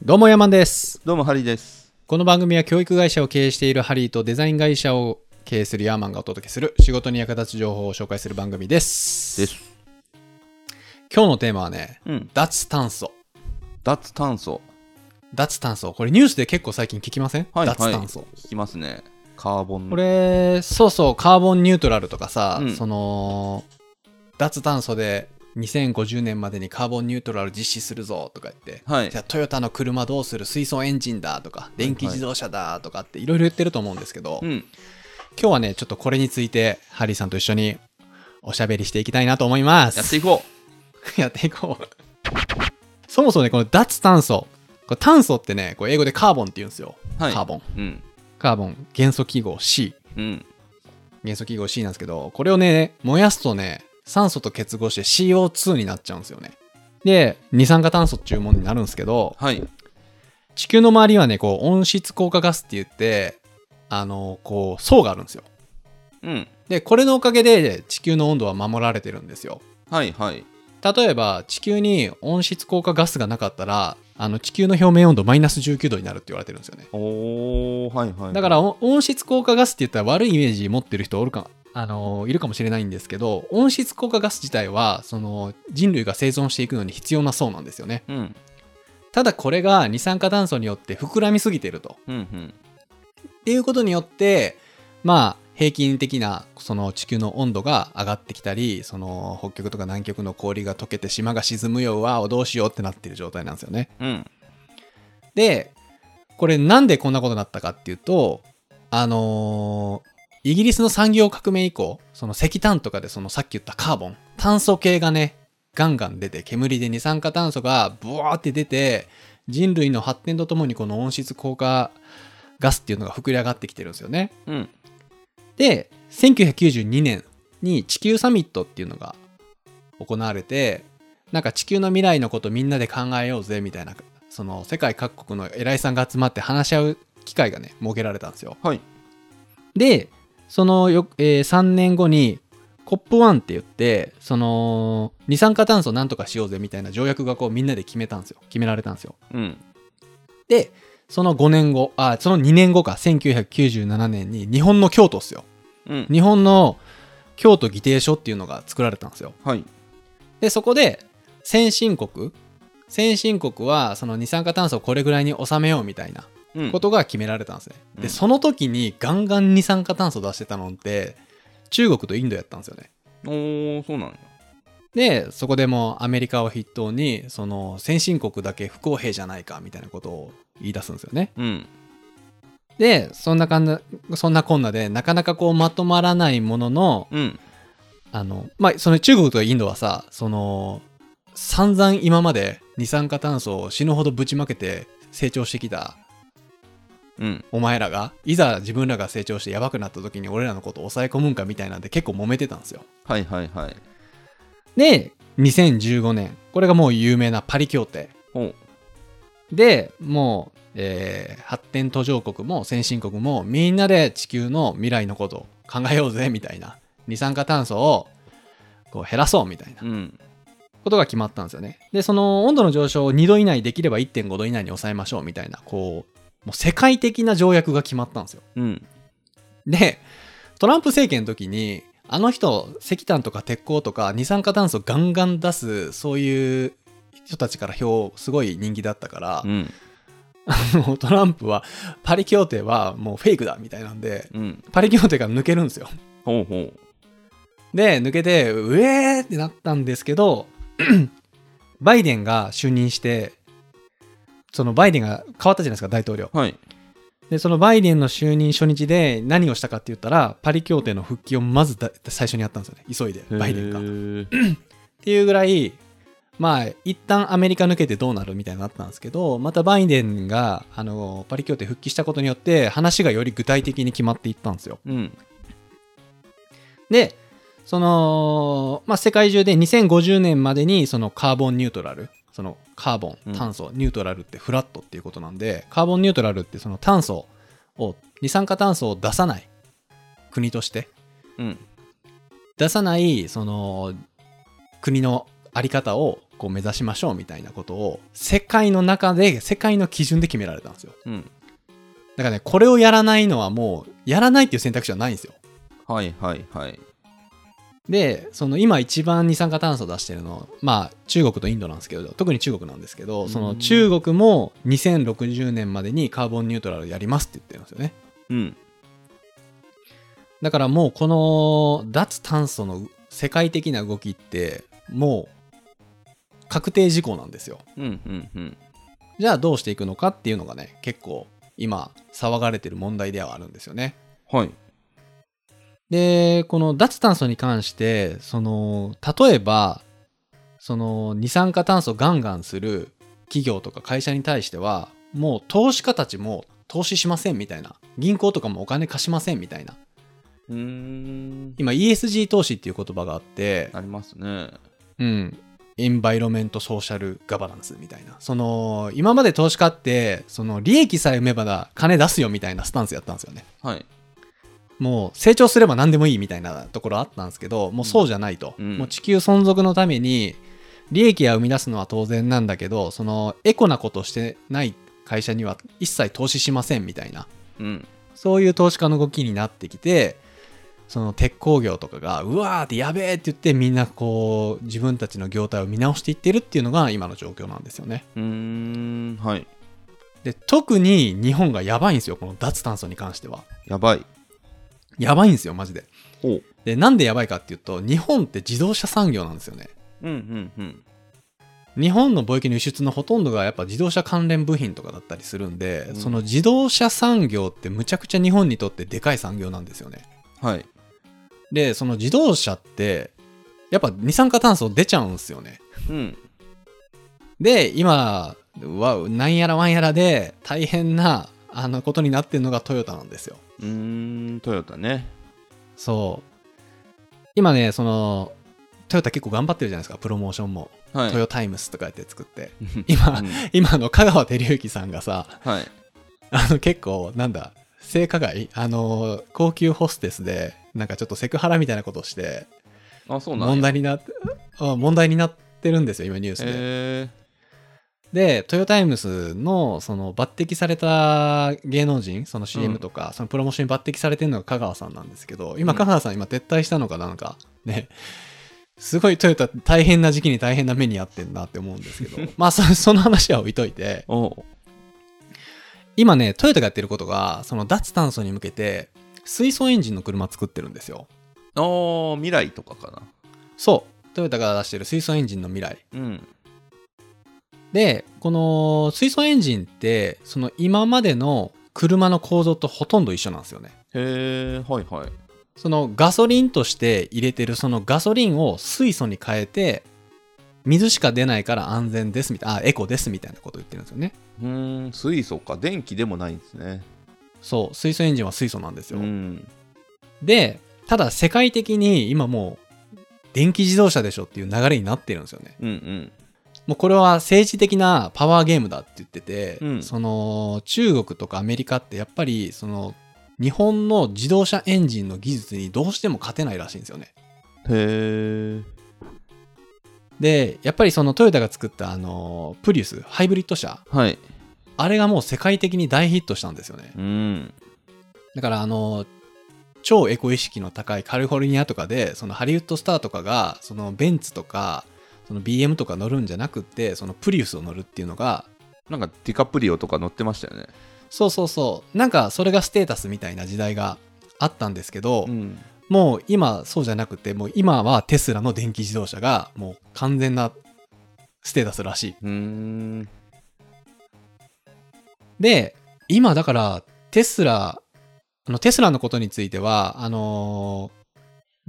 どうも山です。どうもハリーです。この番組は教育会社を経営しているハリーとデザイン会社を経営するヤーマンがお届けする仕事に役立つ情報を紹介する番組です。です。今日のテーマはね、うん。脱炭素。脱炭素。脱炭素。これニュースで結構最近聞きません、はい脱炭素。聞きますね。カーボン。これ、そうそう、カーボンニュートラルとかさ、うんその、脱炭素で2050年までにカーボンニュートラル実施するぞとか言って、はいじゃあトヨタの車どうする水素エンジンだとか、電気自動車だとかっていろいろ言ってると思うんですけど、うん。今日はね、ちょっとこれについて、ハリーさんと一緒におしゃべりしていきたいなと思います。やっていこ やっていこう。そもそもね、この脱炭素。これ炭素ってね、これ英語でカーボンって言うんですよ。う。はい。カーボン。うん。カーボン、元素記号 C。うん。元素記号 C なんですけど、これをね、燃やすとね、酸素と結合して CO2 になっちゃうんですよね。で、二酸化炭素っていうものになるんですけど、はい。地球の周りはね、こう、温室効果ガスって言って、あの、こう、層があるんですよ。うん。で、これのおかげで地球の温度は守られてるんですよ。はいはい。例えば地球に温室効果ガスがなかったらあの地球の表面温度マイナス19度になるって言われてるんですよねおー、はいはい。だからお温室効果ガスって言ったら悪いイメージ持ってる人おるかあのいるかもしれないんですけど温室効果ガス自体はその人類が生存していくのに必要な層なんですよねうん。ただこれが二酸化炭素によって膨らみすぎてるとうんうん。っていうことによってまあ平均的なその地球の温度が上がってきたりその北極とか南極の氷が溶けて島が沈むよわどうしようってなってる状態なんですよねうん。でこれなんでこんなことになったかっていうとあのーイギリスの産業革命以降その石炭とかでそのさっき言ったカーボン炭素系がねガンガン出て煙で二酸化炭素がブワーって出て人類の発展とともにこの温室効果ガスっていうのが膨れ上がってきてるんですよねうん。で1992年に地球サミットっていうのが行われてなんか地球の未来のことみんなで考えようぜみたいなその世界各国の偉いさんが集まって話し合う機会がね設けられたんですよはい。でそのよ、えー3年後に COP1 って言ってその二酸化炭素なんとかしようぜみたいな条約がこうみんなで決めたんですよ決められたんですようん。でその5年後あその2年後か1997年に日本の京都っすようん。日本の京都議定書っていうのが作られたんですよ。はい。で、そこで先進国、先進国はその二酸化炭素をこれぐらいに収めようみたいなうん。ことが決められたんですね。で、うんその時にガンガン二酸化炭素出してたのって中国とインドやったんですよね。おー、そうなんや。で、そこでもうアメリカを筆頭にその先進国だけ不公平じゃないかみたいなことを言い出すんですよね。うん。で、そんなかんな、そんなこんなでなかなかこうまとまらないものの、うん。あの、まあ、その中国とインドはさ、その、散々今まで二酸化炭素を死ぬほどぶちまけて成長してきたうん。お前らが、いざ自分らが成長してやばくなった時に俺らのことを抑え込むんかみたいなんで結構揉めてたんですよ。はいはいはい。で、2015年、これがもう有名なパリ協定。で、もう、えー発展途上国も先進国もみんなで地球の未来のことを考えようぜみたいな。二酸化炭素をこう減らそうみたいな。うん。ことが決まったんですよね。で、その温度の上昇を2度以内できれば1.5度以内に抑えましょうみたいな、こう、もう世界的な条約が決まったんですよ。うん。で、トランプ政権の時に、あの人、石炭とか鉄鋼とか二酸化炭素ガンガン出す、そういう人たちから票、すごい人気だったからう、ん。トランプは、パリ協定はもうフェイクだみたいなんで、うん。パリ協定が抜けるんですよ。ほうほう。で、抜けて、うえーってなったんですけど、バイデンが就任して、そのバイデンが変わったじゃないですか、大統領。はい。で、そのバイデンの就任初日で何をしたかって言ったら、パリ協定の復帰をまずだ最初にやったんですよね、急いで、バイデンが。っていうぐらい、まあ、一旦アメリカ抜けてどうなるみたいになったんですけど、またバイデンが、あの、パリ協定復帰したことによって、話がより具体的に決まっていったんですよ。うん。で、その、まあ、世界中で2050年までにそのカーボンニュートラル、そのカーボン、うん炭素、ニュートラルってフラットっていうことなんで、カーボンニュートラルってその炭素を、二酸化炭素を出さない国として、うん。出さないその国のあり方をこう目指しましょうみたいなことを世界の中で世界の基準で決められたんですようん。だからねこれをやらないのはもうやらないっていう選択肢はないんですよはいはいはい。でその今一番二酸化炭素出してるのまあ中国とインドなんですけど特に中国なんですけどその中国も2060年までにカーボンニュートラルやりますって言ってるんですよねうん。だからもうこの脱炭素の世界的な動きってもう確定事項なんですようんうんうん。じゃあどうしていくのかっていうのがね結構今騒がれてる問題ではあるんですよねはい。でこの脱炭素に関してその例えばその二酸化炭素ガンガンする企業とか会社に対してはもう投資家たちも投資しませんみたいな銀行とかもお金貸しませんみたいなうーん。今 ESG 投資っていう言葉があってありますね。うんエンバイロメントソーシャルガバナンスみたいなその今まで投資家ってその利益さえ生めばだ金出すよみたいなスタンスやったんですよねはい。もう成長すれば何でもいいみたいなところあったんですけどもうそうじゃないと、うんもう地球存続のために利益が生み出すのは当然なんだけどそのエコなことしてない会社には一切投資しませんみたいなうん。そういう投資家の動きになってきてその鉄鋼業とかがうわーってやべえって言ってみんなこう自分たちの業態を見直していってるっていうのが今の状況なんですよねうーん。はい。で特に日本がやばいんですよこの脱炭素に関してはやばい。やばいんですよマジで。でなんでやばいかっていうと日本って自動車産業なんですよねうんうんうん。日本の貿易の輸出のほとんどがやっぱ自動車関連部品とかだったりするんで、うんその自動車産業ってむちゃくちゃ日本にとってでかい産業なんですよねはい。でその自動車ってやっぱ二酸化炭素出ちゃうんですよねうん。で今はなんやらわんやらで大変なあのことになってるのがトヨタなんですようーん。トヨタね。そう今ねそのトヨタ結構頑張ってるじゃないですかプロモーションも、はい。トヨタイムスとかやって作って今うん今の香川照之さんがさはい。あの結構なんだ性加害？あの高級ホステスでなんかちょっとセクハラみたいなことをしてあ、そうな問題になってあ問題になってるんですよ今ニュースで。へでトヨタイムスのその抜擢された芸能人そのう CM ん。とか、そのプロモーションに抜擢されてるのが香川さんなんですけど今うん香川さん今撤退したのかなん。かね。すごいトヨタ大変な時期に大変な目に遭ってんなって思うんですけど。まあそその話は置いといて。今ねトヨタがやってることがその脱炭素に向けて水素エンジンの車作ってるんですよ。あー未来とかかな。そう。トヨタが出してる水素エンジンの未来。うん。でこの水素エンジンってその今までの車の構造とほとんど一緒なんですよねへえ、はいはい。そのガソリンとして入れてるそのガソリンを水素に変えて水しか出ないから安全ですみたいなあエコですみたいなことを言ってるんですよねうーん、水素か。電気でもないんですね。そう水素エンジンは水素なんですよ、うん。でただ世界的に今もう電気自動車でしょっていう流れになってるんですよねうんうん。もうこれは政治的なパワーゲームだって言ってて、うんその中国とかアメリカってやっぱりその日本の自動車エンジンの技術にどうしても勝てないらしいんですよね。へえ。でやっぱりそのトヨタが作ったあのプリウスハイブリッド車はい。あれがもう世界的に大ヒットしたんですよね。うん。だからあの超エコ意識の高いカリフォルニアとかでそのハリウッドスターとかがそのベンツとかその BM とか乗るんじゃなくってそのプリウスを乗るっていうのがなんかディカプリオとか乗ってましたよね。そうそうそうなんかそれがステータスみたいな時代があったんですけど、ん。もう今そうじゃなくてもう今はテスラの電気自動車がもう完全なステータスらしい。で今だからテスラあのテスラのことについてはあのー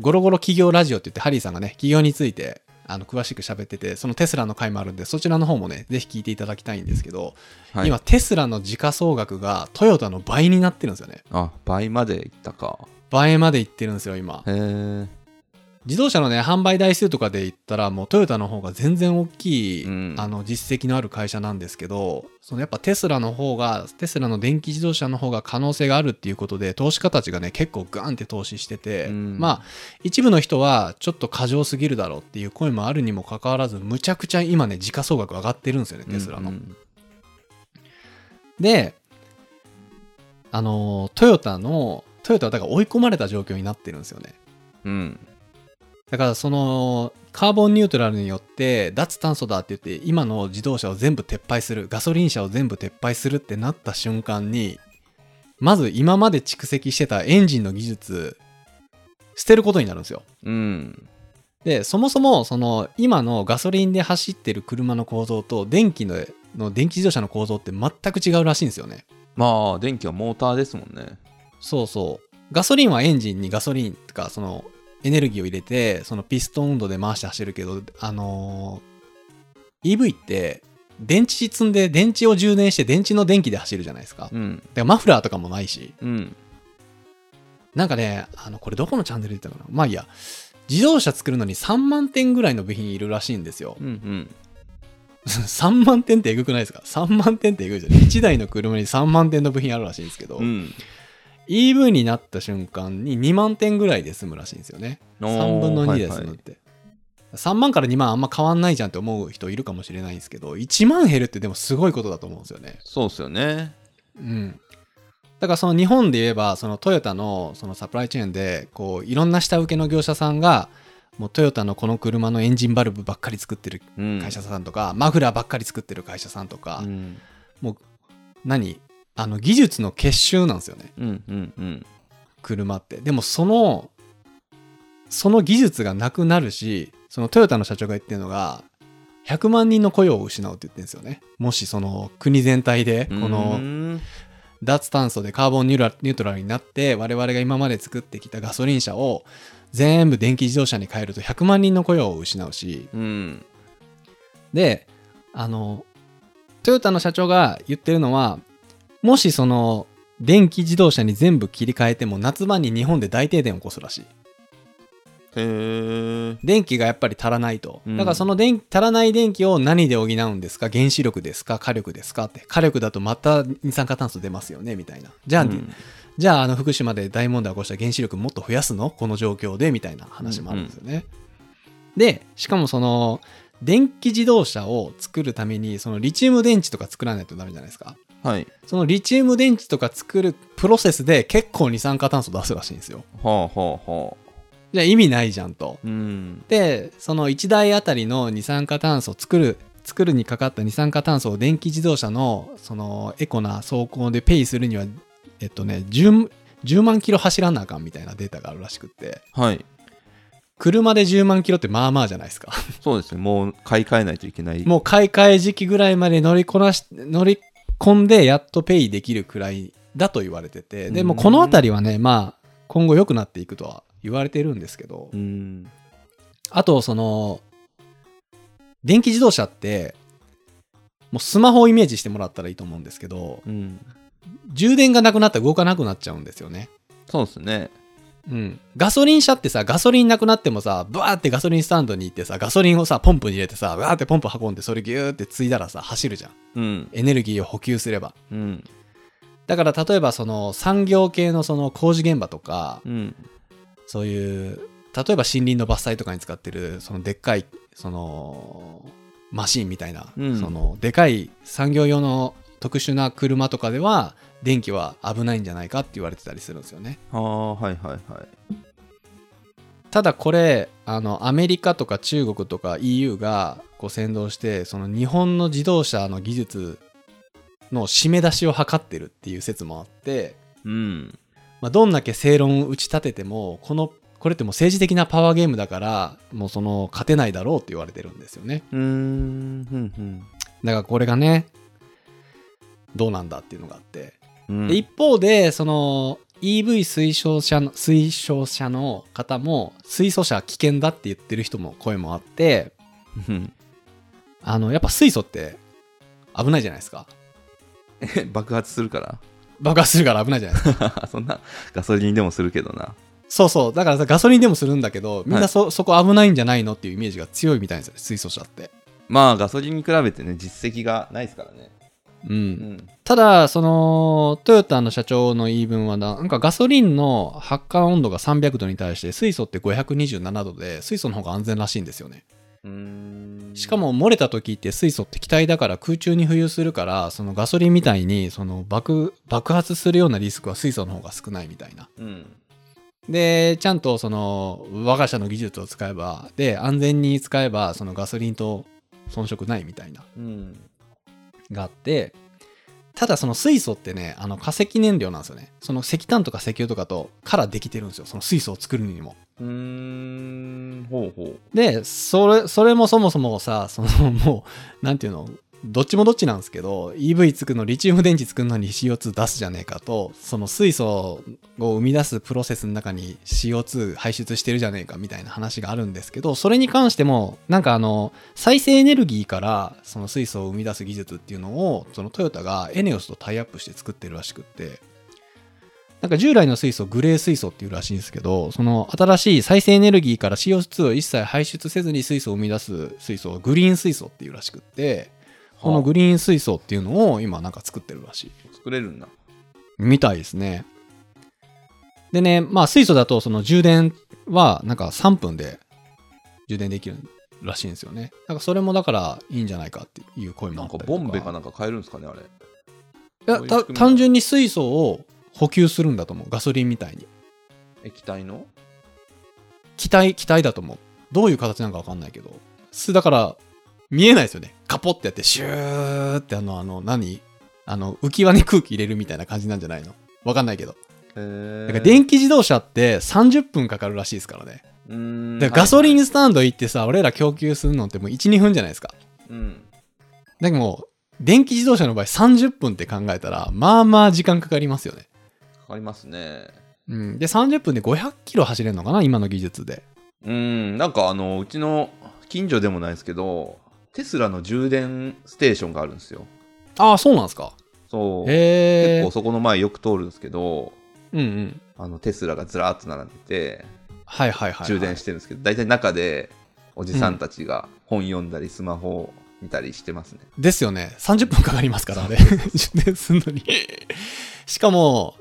ゴロゴロ企業ラジオって言ってハリーさんがね企業についてあの詳しく喋っててそのテスラの回もあるんでそちらの方もねぜひ聞いていただきたいんですけど、はい、今テスラの時価総額がトヨタの倍になってるんですよねあ、倍までいったか。倍までいってるんですよ今へえ。自動車のね、販売台数とかで言ったら、もうトヨタの方が全然大きい、うんあの、実績のある会社なんですけど、そのやっぱテスラの方が、テスラの電気自動車の方が可能性があるっていうことで、投資家たちがね、結構ガンって投資してて、うんまあ、一部の人はちょっと過剰すぎるだろうっていう声もあるにもかかわらず、むちゃくちゃ今ね、時価総額上がってるんですよね、テスラの。うんで、あの、トヨタの、トヨタはだから追い込まれた状況になってるんですよね。うん。だからそのカーボンニュートラルによって脱炭素だって言って今の自動車を全部撤廃するガソリン車を全部撤廃するってなった瞬間にまず今まで蓄積してたエンジンの技術捨てることになるんですよ。うん。でそもそもその今のガソリンで走ってる車の構造と電気のの電気自動車の構造って全く違うらしいんですよね。まあ、電気はモーターですもんね。そうそう。ガソリンはエンジンにガソリンとか、そのエネルギーを入れて、そのピストン運動で回して走るけど、あのー EV って、電池積んで電池を充電して電池の電気で走るじゃないですか。うん。らマフラーとかもないし。うん。なんかね、あの、これどこのチャンネルで言ったかなまあいいや。自動車作るのに3万点ぐらいの部品いるらしいんですよ。うん。うん。3万点ってえぐくないですか ?3 万点ってえぐいじゃん。1台の車に3万点の部品あるらしいんですけど、うん。EV になった瞬間に2万点ぐらいで済むらしいんですよね。3分の2で済むって。3万から2万あんま変わんないじゃんって思う人いるかもしれないんですけど、1万減るってでもすごいことだと思うんですよね。そうっすよね。うん。だからその日本で言えば、そのトヨタのそのサプライチェーンで、こう、いろんな下請けの業者さんが、もうトヨタのこの車のエンジンバルブばっかり作ってるうん。会社さんとか、マフラーばっかり作ってる会社さんとか、うん。何あの技術の結集なんですよね。うん。うん。うん。車って。でもその、その技術がなくなるし、そのトヨタの社長が言ってるのが、100万人の雇用を失うって言ってるんですよね。もしその国全体で、こうのん脱炭素でカーボンニューラニュートラルになって、我々が今まで作ってきたガソリン車を全部電気自動車に変えると100万人の雇用を失うし、うん。で、あの、トヨタの社長が言ってるのは、もしその電気自動車に全部切り替えても夏場に日本で大停電を起こすらしい。へえ。電気がやっぱり足らないと。うんだからその電足らない電気を何で補うんですか？原子力ですか？火力ですか？って。火力だとまた二酸化炭素出ますよね？みたいな。じゃあ、うんじゃああの福島で大問題を起こした原子力もっと増やすの？この状況で？みたいな話もあるんですよね。で、しかもその電気自動車を作るためにそのリチウム電池とか作らないとダメじゃないですか？はい。そのリチウム電池とか作るプロセスで結構二酸化炭素出すらしいんですよ。はあはあはあ。じゃあ意味ないじゃんと。うん。でその1台あたりの二酸化炭素作る作るにかかった二酸化炭素を電気自動車のそのエコな走行でペイするにはえっとね 10, 10万キロ走らなあかんみたいなデータがあるらしくってはい。車で10万キロってまあまあじゃないですかそうですね。もう買い替えないといけない。もう買い替え時期ぐらいまで乗りこなし乗り込んでやっとペイできるくらいだと言われててでもこの辺りはねまあ今後良くなっていくとは言われてるんですけど、うん。あと、その、電気自動車って、もうスマホをイメージしてもらったらいいと思うんですけど、うん。充電がなくなったら動かなくなっちゃうんですよね。そうですね。うん。ガソリン車ってさ、ガソリンなくなってもさ、ブワーってガソリンスタンドに行ってさ、ガソリンをさ、ポンプに入れてさ、ブワーってポンプ運んで、それギューってついだらさ、走るじゃん。うん。エネルギーを補給すれば。うん。だから例えばその産業系のその工事現場とか、うん。そういう、例えば森林の伐採とかに使ってる、そのでっかい、その、マシンみたいな、うんその、でかい産業用の特殊な車とかでは、電気は危ないんじゃないかって言われてたりするんですよね。ああ、はいはいはい。ただこれ、あの、アメリカとか中国とか EU がこう先導して、その日本の自動車の技術の締め出しを図ってるっていう説もあって、うん。まあ、どんだけ正論を打ち立ててもこのこれってもう政治的なパワーゲームだからもうその勝てないだろうって言われてるんですよねうーん。うん。だからこれがねどうなんだっていうのがあって、うん。で一方でその EV 推奨者の推奨者の方も水素車危険だって言ってる人も声もあってうん。あのやっぱ水素って危ないじゃないですか。え爆発するから？爆発するから危ないじゃないですか。そんなガソリンでもするけどな。そうそう。だからさ、ガソリンでもするんだけど、みんなそ,、そこ危ないんじゃないのっていうイメージが強いみたいですよね、水素車って。まあガソリンに比べてね実績がないですからねうん。うんただ、その、トヨタの社長の言い分はな、なんかガソリンの発火温度が300度に対して、水素って527度で、水素の方が安全らしいんですよね。しかも漏れた時って水素って気体だから空中に浮遊するから、そのガソリンみたいに、その爆、爆発するようなリスクは水素の方が少ないみたいな。うんで、ちゃんとその、我が社の技術を使えば、で、安全に使えば、そのガソリンと遜色ないみたいな、うんがあって、ただその水素ってね、あの化石燃料なんですよね。その石炭とか石油とかと、からできてるんですよ。その水素を作るにも。うーんほうほで、それ、それもそもそもさ、そのもう、なんていうの、どっちもどっちなんですけど、EV 作るの、リチウム電池作るのに CO2 出すじゃねえかと、その水素を生み出すプロセスの中に CO2 排出してるじゃねえかみたいな話があるんですけど、それに関しても、なんかあの、再生エネルギーからその水素を生み出す技術っていうのを、そのトヨタがエネオスとタイアップして作ってるらしくって、なんか従来の水素、グレー水素っていうらしいんですけど、その新しい再生エネルギーから CO2 を一切排出せずに水素を生み出す水素をグリーン水素っていうらしくって、このグリーン水素っていうのを今なんか作ってるらしい。う作れるんだみたいですね。でね、まあ水素だとその充電はなんか3分で充電できるらしいんですよね。なんかそれもだからいいんじゃないかっていう声もなんかあったりとか。ボンベかなんか買えるんですかねあれいや単純に水素を補給するんだと思う。ガソリンみたいに。液体の？気体、気体だと思う。どういう形なのかわかんないけど。すだから、見えないですよね。カポってやって、シューってあの、あの、何？あの、浮き輪に空気入れるみたいな感じなんじゃないの？わかんないけど。へだから電気自動車って30分かかるらしいですからね。うーんだからガソリはいンスタンド行ってさ、俺ら供給するのってもう1、2分じゃないですか。うんでも、電気自動車の場合30分って考えたら、まあまあ時間かかりますよね。かかりますねうん。で、30分で500キロ走れるのかな今の技術で。うんなんかあのうちの近所でもないですけどテスラの充電ステーションがあるんですよああ、そうなんですか。そう結構。そこの前よく通るんですけどうんうん。あのテスラがずらーっと並んでてはいはいはい、はい。充電してるんですけど大体中でおじさんたちが本読んだりスマホを見たりしてますね、ですよね。30分かかりますから、あれ。充電するのに。しかも、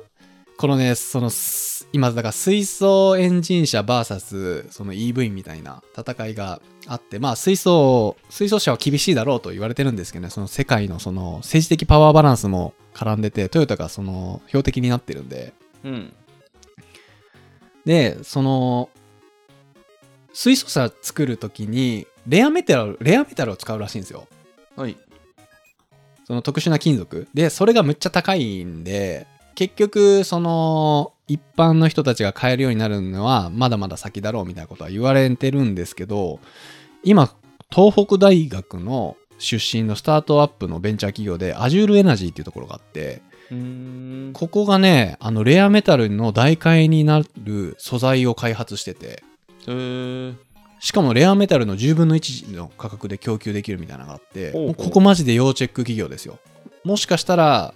このね、その、す今、だから水素エンジン車 VS その EV みたいな戦いがあって、まあ水素、水素車は厳しいだろうと言われてるんですけどね、その世界のその政治的パワーバランスも絡んでて、トヨタがその標的になってるんで、うんで、その、水素車作るときに、レアメタル、レアメタルを使うらしいんですよ。はいその特殊な金属。で、それがむっちゃ高いんで、結局、その、一般の人たちが買えるようになるのは、まだまだ先だろうみたいなことは言われてるんですけど、今、東北大学の出身のスタートアップのベンチャー企業で、アジュールエナジーっていうところがあって、ここがね、あの、レアメタルの代替えになる素材を開発してて、しかもレアメタルの10分の1の価格で供給できるみたいなのがあって、ここマジで要チェック企業ですよ。もしかしたら、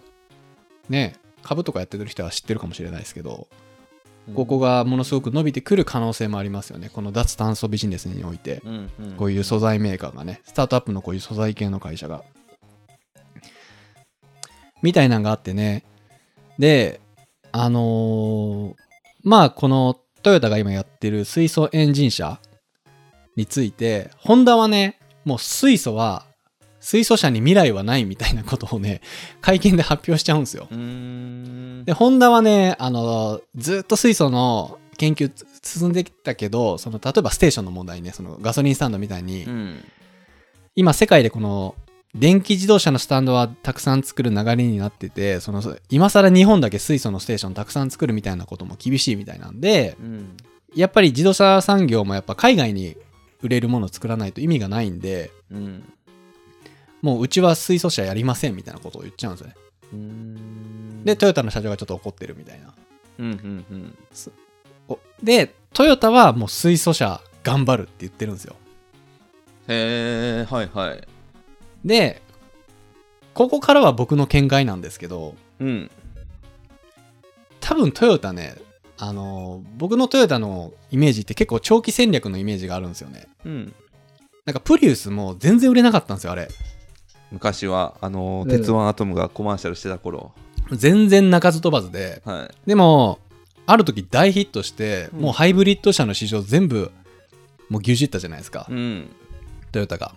ね、株とかやってる人は知ってるかもしれないですけど、ここがものすごく伸びてくる可能性もありますよね。この脱炭素ビジネスにおいて。こういう素材メーカーがね、スタートアップのこういう素材系の会社が。みたいなのがあってね。で、あのーまあこのトヨタが今やってる水素エンジン車について、ホンダはね、もう水素は、水素車に未来はないみたいなことをね、会見で発表しちゃうんですよ。で、ホンダはね、あの、ずっと水素の研究つ進んできたけど、その、例えばステーションの問題ね、そのガソリンスタンドみたいに、うん。今世界でこの、電気自動車のスタンドはたくさん作る流れになってて、その、今更日本だけ水素のステーションたくさん作るみたいなことも厳しいみたいなんで、うん。やっぱり自動車産業もやっぱ海外に売れるものを作らないと意味がないんで、うんもううちは水素車やりませんみたいなことを言っちゃうんですよね。で、トヨタの社長がちょっと怒ってるみたいな。うんうんうんおで、トヨタはもう水素車頑張るって言ってるんですよ。へえはいはいで、ここからは僕の見解なんですけど、うん多分トヨタね、あの、僕のトヨタのイメージって結構長期戦略のイメージがあるんですよね。うん。なんかプリウスも全然売れなかったんですよ、あれ。昔は、あの鉄腕アトムがコマーシャルしてた頃。全然鳴かず飛ばずで。はい。でも、ある時大ヒットして、うんもうハイブリッド車の市場全部、もう牛耳ったじゃないですか、うん。トヨタが。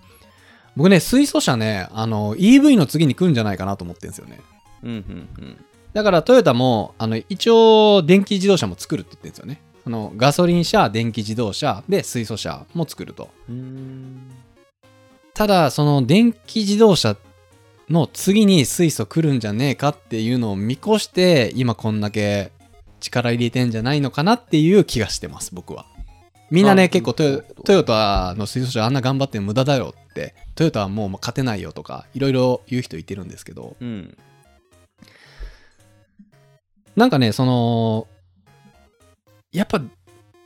僕ね、水素車ね、あの、EV の次に来るんじゃないかなと思ってるんですよね。うん、うん、うん。だからトヨタも、あの、一応、電気自動車も作るって言ってるんですよね。あの、ガソリン車、電気自動車、で、水素車も作ると。ただ、その電気自動車の次に水素来るんじゃねえかっていうのを見越して、今こんだけ力入れてんじゃないのかなっていう気がしてます、僕は。みんなあね、結構トヨトヨタの水素車あんな頑張って無駄だよって、トヨタはもう勝てないよとか、いろいろ言う人いてるんですけど、うん。なんかね、その、やっぱ、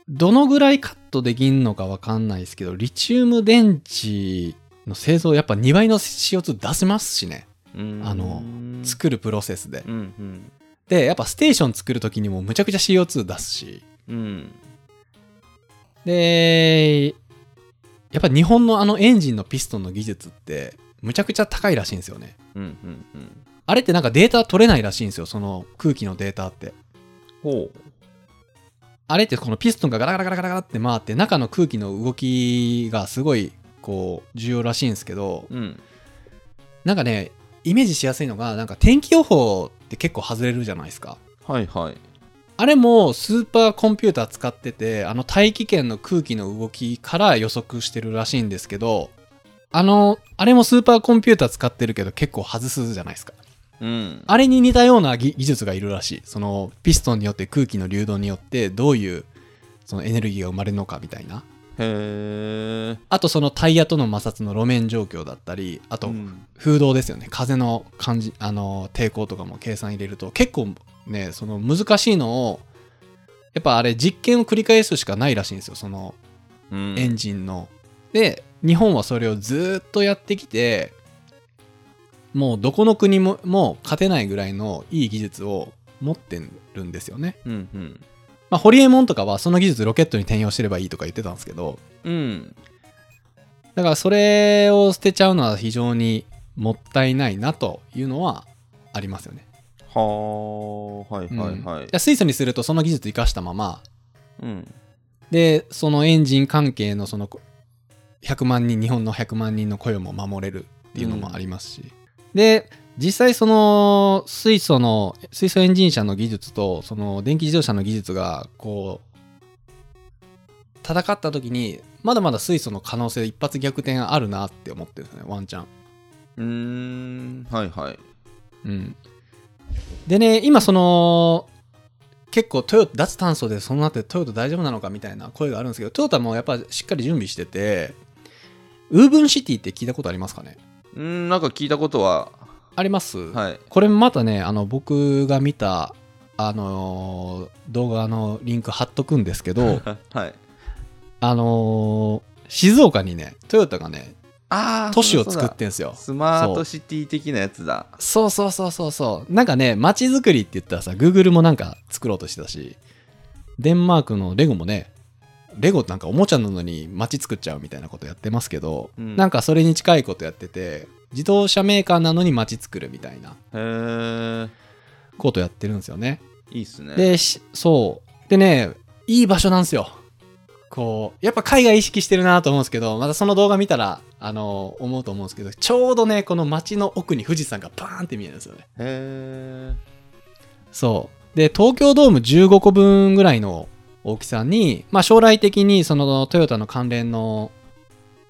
どのぐらいカットできんのかわかんないですけど、リチウム電池の製造、やっぱ2倍の CO2 出せますしね。うんあのうん、作るプロセスで。うん、で、やっぱステーション作るときにもむちゃくちゃ CO2 出すし。うん。うん。で、やっぱ日本のあのエンジンのピストンの技術ってむちゃくちゃ高いらしいんですよね。うん、うん、うん。あれってなんかデータ取れないらしいんですよ、その空気のデータって。ほあれってこのピストンがガラガラガラガラって回って中の空気の動きがすごいこう重要らしいんですけど、う。うん。なんかね、イメージしやすいのが、なんか天気予報って結構外れるじゃないですか。はい、はい。あれもスーパーコンピューター使ってて、あの大気圏の空気の動きから予測してるらしいんですけど、あの、あれもスーパーコンピューター使ってるけど結構外すじゃないですか。うん。あれに似たような技技術がいるらしい。そのピストンによって空気の流動によってどういうそのエネルギーが生まれるのかみたいな。へえ。あとそのタイヤとの摩擦の路面状況だったり、あとうん風洞ですよね。風の感じ、あの、抵抗とかも計算入れると結構ね、その難しいのを、やっぱあれ実験を繰り返すしかないらしいんですよ。そのうんエンジンの。で、日本はそれをずーっとやってきて、もうどこの国ももう勝てないぐらいのいい技術を持ってるんですよね。うん、うん。まあ、ホリエモンとかはその技術ロケットに転用してればいいとか言ってたんですけど、うん。だからそれを捨てちゃうのは非常にもったいないなというのはありますよね。はあ、はい、はい、はいい。や水素にするとその技術生かしたまま、うん。で、そのエンジン関係のその100万人、日本の100万人の雇用も守れるっていうのもありますし。で、実際その水素の、水素エンジン車の技術とその電気自動車の技術がこう、戦った時に、まだまだ水素の可能性一発逆転あるなって思ってるんですね、ワンチャン。うーん。はい、はい。うん。でね、今その、結構トヨタ、脱炭素でその後でトヨタ大丈夫なのかみたいな声があるんですけど、トヨタもやっぱりしっかり準備してて、ウーブンシティって聞いたことありますかね？うん、なんか聞いたことは、あります、はい。これまたね、あの、僕が見た、あのー動画のリンク貼っとくんですけど、はい。あのー静岡にね、トヨタがね、ああ、都市を作ってんすよ。スマートシティ的なやつだ。そうそうそうそうそう。なんかね、街づくりって言ったらさ、Google もなんか作ろうとしてたし、デンマークのレゴもね、レゴなんかおもちゃなのに街作っちゃうみたいなことやってますけど、うんなんかそれに近いことやってて、自動車メーカーなのに街作るみたいなことやってるんですよね。いいっすね。で、しそう。でね、いい場所なんですよ。こう、やっぱ海外意識してるなと思うんですけど、またその動画見たら、あの、思うと思うんですけど、ちょうどね、この街の奥に富士山がバーンって見えるんですよね。へえ、そう。で、東京ドーム15個分ぐらいの大きさに、まあ将来的にそのトヨタの関連の、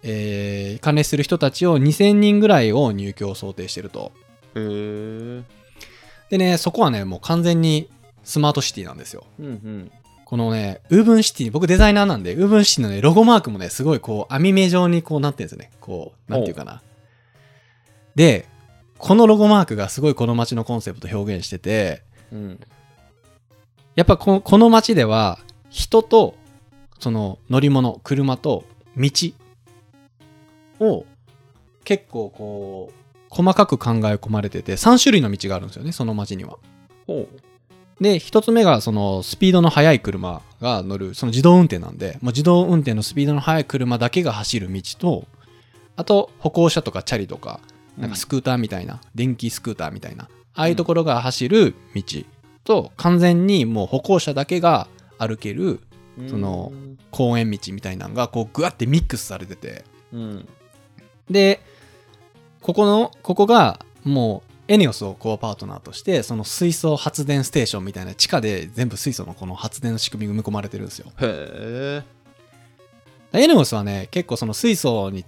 えー関連する人たちを2000人ぐらいを入居を想定してると。へえ、でね、そこはね、もう完全にスマートシティなんですよ。うんうん。このね、ウーブンシティ、僕デザイナーなんで、ウーブンシティのね、ロゴマークもね、すごいこう、網目状にこうなってるんですよね。こう、なんていうかな。で、このロゴマークがすごいこの街のコンセプト表現してて、うん。やっぱここの街では人とその乗り物車と道を結構こう細かく考え込まれてて3種類の道があるんですよねその街には。ほで、一つ目がそのスピードの速い車が乗る、その自動運転なんで、もう自動運転のスピードの速い車だけが走る道と、あと歩行者とかチャリとか、なんかスクーターみたいな、電気スクーターみたいな、ああいうところが走る道と、完全にもう歩行者だけが歩けるその公園道みたいなのが、こうグワってミックスされてて、うんで、ここの、ここがもうエネオスをコアパートナーとして、その水素発電ステーションみたいな地下で全部水素のこの発電の仕組みが埋め込まれてるんですよ。へえエネオスはね、結構その水素に、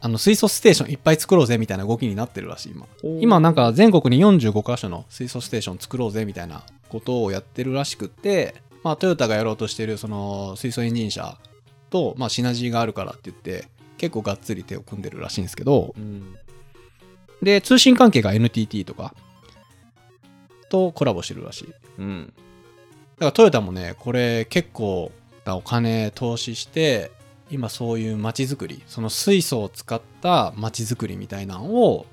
あの水素ステーションいっぱい作ろうぜみたいな動きになってるらしい、今。今なんか全国に45カ所の水素ステーション作ろうぜみたいなことをやってるらしくって、まあトヨタがやろうとしてるその水素エンジン車と、まあシナジーがあるからって言って、結構がっつり手を組んでるらしいんですけど、うんで、通信関係が NTT とかとコラボしてるらしい。だうんからトヨタもね、これ結構なお金投資して、今そういう街づくり、その水素を使った街づくりみたいなのを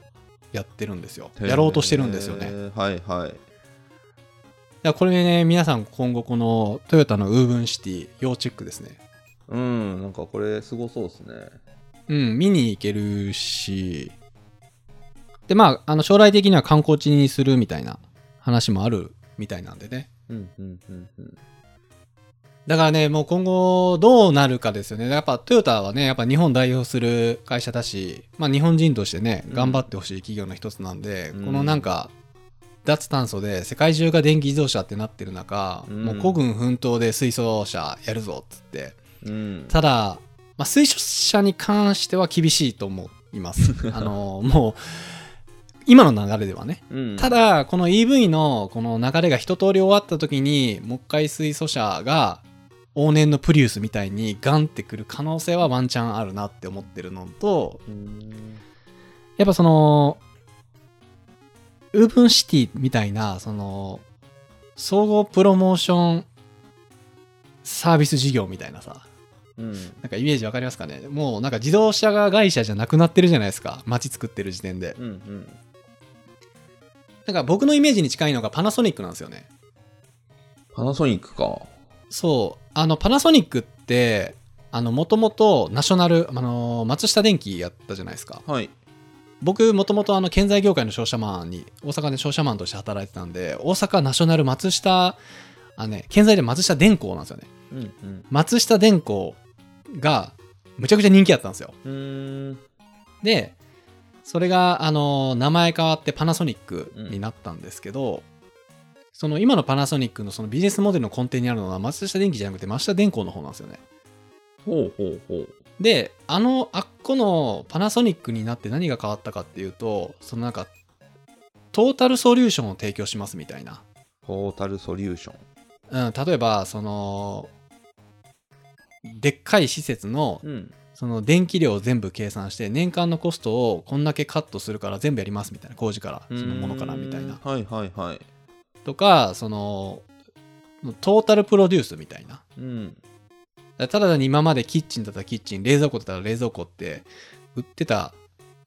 やってるんですよ。やろうとしてるんですよね。はいはいこれね、皆さん今後このトヨタのウーブンシティ要チェックですね。うんなんかこれすごそうですねうん、見に行けるし、で、まあ、あの将来的には観光地にするみたいな話もあるみたいなんでね。うんうんうんうんだからね、もう今後どうなるかですよね。やっぱトヨタはね、やっぱ日本代表する会社だし、まあ日本人としてね、うん頑張ってほしい企業の一つなんで、うんこのなんか、脱炭素で世界中が電気自動車ってなってる中、うんもう孤軍奮闘で水素車やるぞっつって。うんただ、まあ、水素車に関しては厳しいと思います。あの、もう、今の流れではね。うんただ、この EV のこの流れが一通り終わった時に、もう一回水素車が往年のプリウスみたいにガンってくる可能性はワンチャンあるなって思ってるのと、うんやっぱその、ウーブンシティみたいな、その、総合プロモーションサービス事業みたいなさ、うんなんかイメージわかりますかね？もうなんか自動車会社じゃなくなってるじゃないですか。街作ってる時点で。うんうんなんか僕のイメージに近いのがパナソニックなんですよね。パナソニックかそう。あの、パナソニックって、あの、もともとナショナル、あの、松下電器やったじゃないですか。はい僕、もともとあの、建材業界の商社マンに、大阪で商社マンとして働いてたんで、大阪ナショナル松下、あね、建材で松下電工なんですよね。うんうん松下電工が、むちゃくちゃ人気やったんですよ。で、それが、あの、名前変わってパナソニックになったんですけど、その今のパナソニックのそのビジネスモデルの根底にあるのは松下電器じゃなくて松下電工の方なんですよね。ほうほうほうで、あの、あっこのパナソニックになって何が変わったかっていうと、そのなんか、トータルソリューションを提供しますみたいな。トータルソリューションうん、例えば、その、でっかい施設のうん。その電気量を全部計算して年間のコストをこんだけカットするから全部やりますみたいな工事からそのものからみたいな。はいはいはい。とかそのトータルプロデュースみたいな。うん。ただ単に今までキッチンだったらキッチン冷蔵庫だったら冷蔵庫って売ってた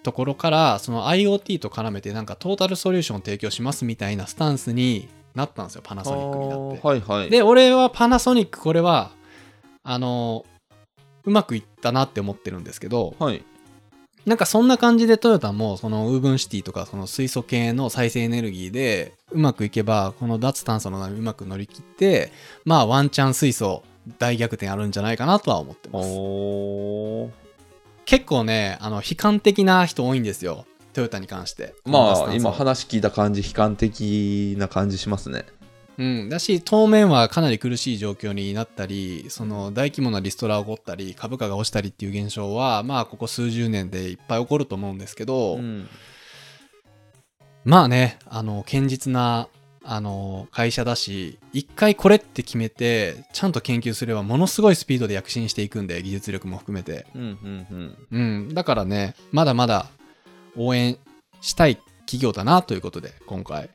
ところからその IoT と絡めてなんかトータルソリューションを提供しますみたいなスタンスになったんですよパナソニックになって。はいはい。で俺はパナソニックこれはあのうまくいったなって思ってるんですけどはい。なんかそんな感じでトヨタもそのウーブンシティとかその水素系の再生エネルギーでうまくいけばこの脱炭素の波うまく乗り切ってまあワンチャン水素大逆転あるんじゃないかなとは思ってます。結構ねあの悲観的な人多いんですよ。トヨタに関して。まあ今話聞いた感じ悲観的な感じしますねうん、だし当面はかなり苦しい状況になったりその大規模なリストラが起こったり株価が落ちたりっていう現象はまあここ数十年でいっぱい起こると思うんですけど、うん。まあねあの堅実なあの会社だし一回これって決めてちゃんと研究すればものすごいスピードで躍進していくんで技術力も含めて、うんうんうん。うん、だからねまだまだ応援したい企業だなということで今回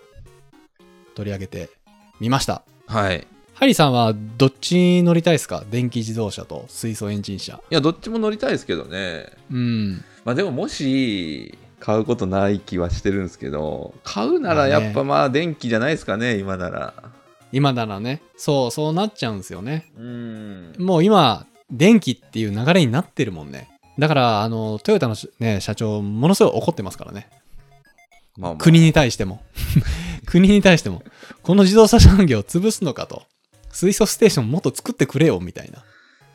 取り上げてみましたはいハリーさんはどっち乗りたいですか？電気自動車と水素エンジン車。いやどっちも乗りたいですけどねうん。まあでももし買うことない気はしてるんですけど、買うならやっぱまあ電気じゃないですかね、今なら。今ならね、そう、そうなっちゃうんですよね。うん。もう今、電気っていう流れになってるもんね。だから、あの、トヨタのしね、社長、ものすごい怒ってますからね。まあまあ国に対しても。国に対しても。この自動車産業を潰すのかと。水素ステーションもっと作ってくれよ、みたいな。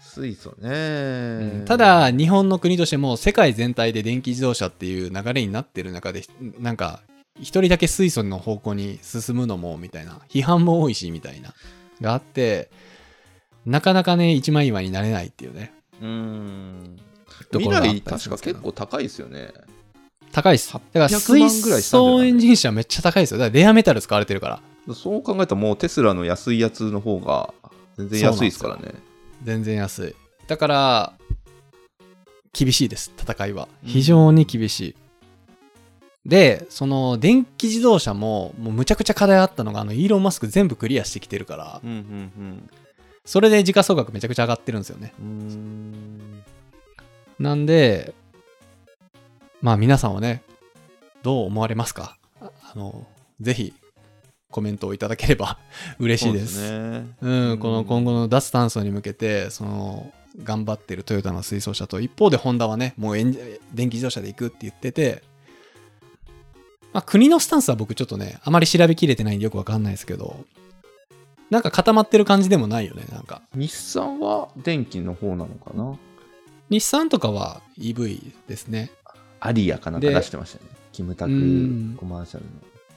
水素ね、た、だ、日本の国としても世界全体で電気自動車っていう流れになってる中で、なんか、一人だけ水素の方向に進むのも、みたいな。批判も多いし、みたいな。があって、なかなかね、一枚岩になれないっていうね。うん。未来確か結構高いですよね。高いっす。だから800水素エンジン車めっちゃ高いですよ。だからレアメタル使われてるから。そう考えたらもうテスラの安いやつの方が全然安いですからね。全然安い。だから、厳しいです、戦いは。非常に厳しい。で、その電気自動車も、もうむちゃくちゃ課題あったのが、あの、イーロン・マスク全部クリアしてきてるから、うんうんそれで時価総額めちゃくちゃ上がってるんですよね。なんで、まあ皆さんはね、どう思われますか？ああの、ぜひコメントをいただければ 嬉しいです。そうね。うん、この今後の脱炭素に向けて、その、頑張ってるトヨタの水素車と、一方でホンダはね、もうエンジ電気自動車で行くって言ってて、まあ国のスタンスは僕ちょっとね、あまり調べきれてないんでよくわかんないですけど、なんか固まってる感じでもないよね、なんか。日産は電気の方なのかな？日産とかは EV ですね。アリアかなんかで出してましたよね。キムタクうんコマーシャル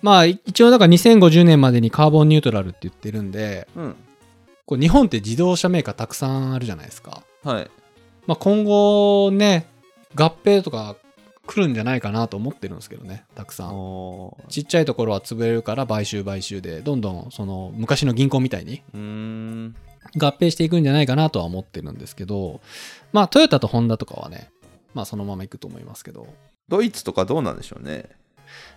まあ一応だから2050年までにカーボンニュートラルって言ってるんで、の。うん。こう日本って自動車メーカーたくさんあるじゃないですか。はい。まあ、今後ね、合併とか来るんじゃないかなと思ってるんですけどね、たくさん。おちっちゃいところは潰れるから買収買収で、どんどんその昔の銀行みたいにうーん。合併していくんじゃないかなとは思ってるんですけど、まあトヨタとホンダとかはね、まあそのままいくと思いますけど、ドイツとかどうなんでしょうね。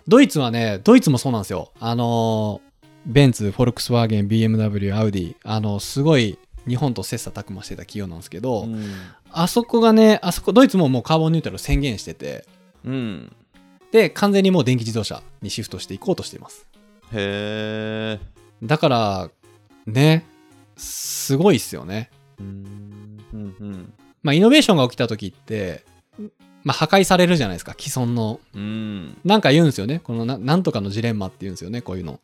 ドイツはね、ドイツもそうなんですよ。あの、ベンツ、フォルクスワーゲン、BMW、アウディ、あの、すごい日本と切磋琢磨してた企業なんですけど、うん。あそこがね、あそこ、ドイツももうカーボンニュートラル宣言してて、うん。で、完全にもう電気自動車にシフトしていこうとしています。へえ。だから、ね、すごいっすよね。うーん。うんうん。まあ、イノベーションが起きた時って、まあ、破壊されるじゃないですか、既存の。うん。なんか言うんですよね。このな、なんとかのジレンマって言うんですよね、こういうの。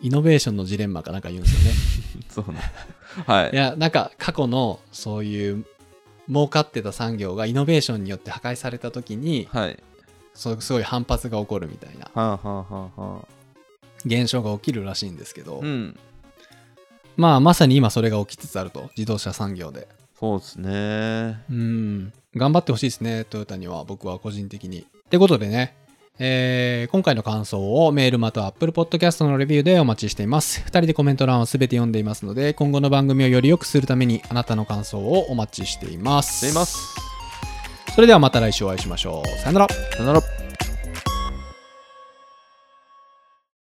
イノベーションのジレンマかなんか言うんですよね。そうね。はいい。や、なんか過去のそういう儲かってた産業がイノベーションによって破壊された時に、はい。そうすごい反発が起こるみたいなはあはあはあはあ。現象が起きるらしいんですけど、うん。まあまさに今それが起きつつあると、自動車産業で。そうですね。うん。頑張ってほしいですね、トヨタには、僕は個人的に。ってことでね、えー今回の感想をメールまたは Apple Podcast のレビューでお待ちしています。2人でコメント欄をすべて読んでいますので、今後の番組をより良くするためにあなたの感想をお待ちしています。しています。それではまた来週お会いしましょう。さよなら。さよなら。